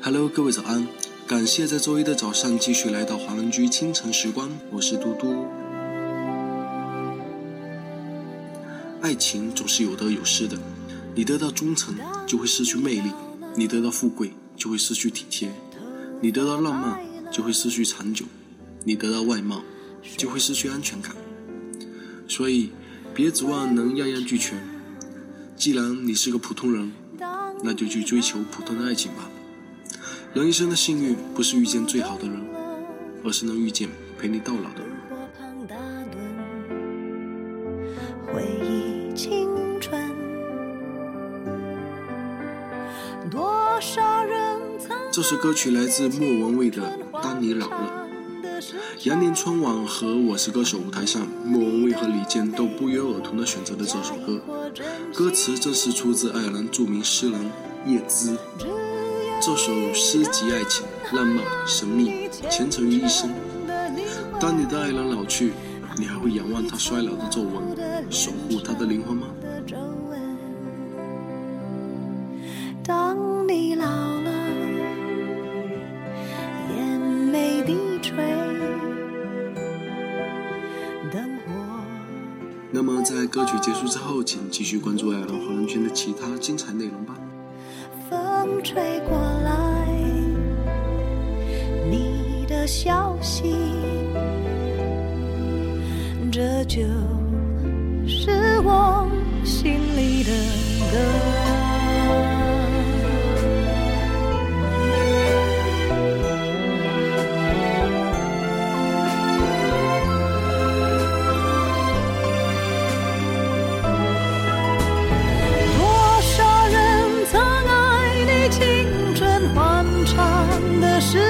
Hello，各位早安！感谢在周一的早上继续来到华人居清晨时光，我是嘟嘟。爱情总是有得有失的，你得到忠诚就会失去魅力，你得到富贵就会失去体贴，你得到浪漫就会失去长久，你得到外貌就会失去安全感。所以，别指望能样样俱全。既然你是个普通人，那就去追求普通的爱情吧。人一生的幸运不是遇见最好的人，而是能遇见陪你到老的人。回忆青春，多少人这首歌曲来自莫文蔚的《当你老了》。羊年春晚和《我是歌手》舞台上，莫文蔚和李健都不约而同地选择了这首歌。歌词正是出自爱尔兰著名诗人叶芝。这首诗集爱情、浪漫、神秘、虔诚于一身。当你的爱人老去，你还会仰望他衰老的皱纹，守护他的灵魂吗？当你老了，眼眉低垂，灯火。那么，在歌曲结束之后，请继续关注爱尔兰华人圈的其他精彩内容吧。风吹过来，你的消息，这就是我心里的歌。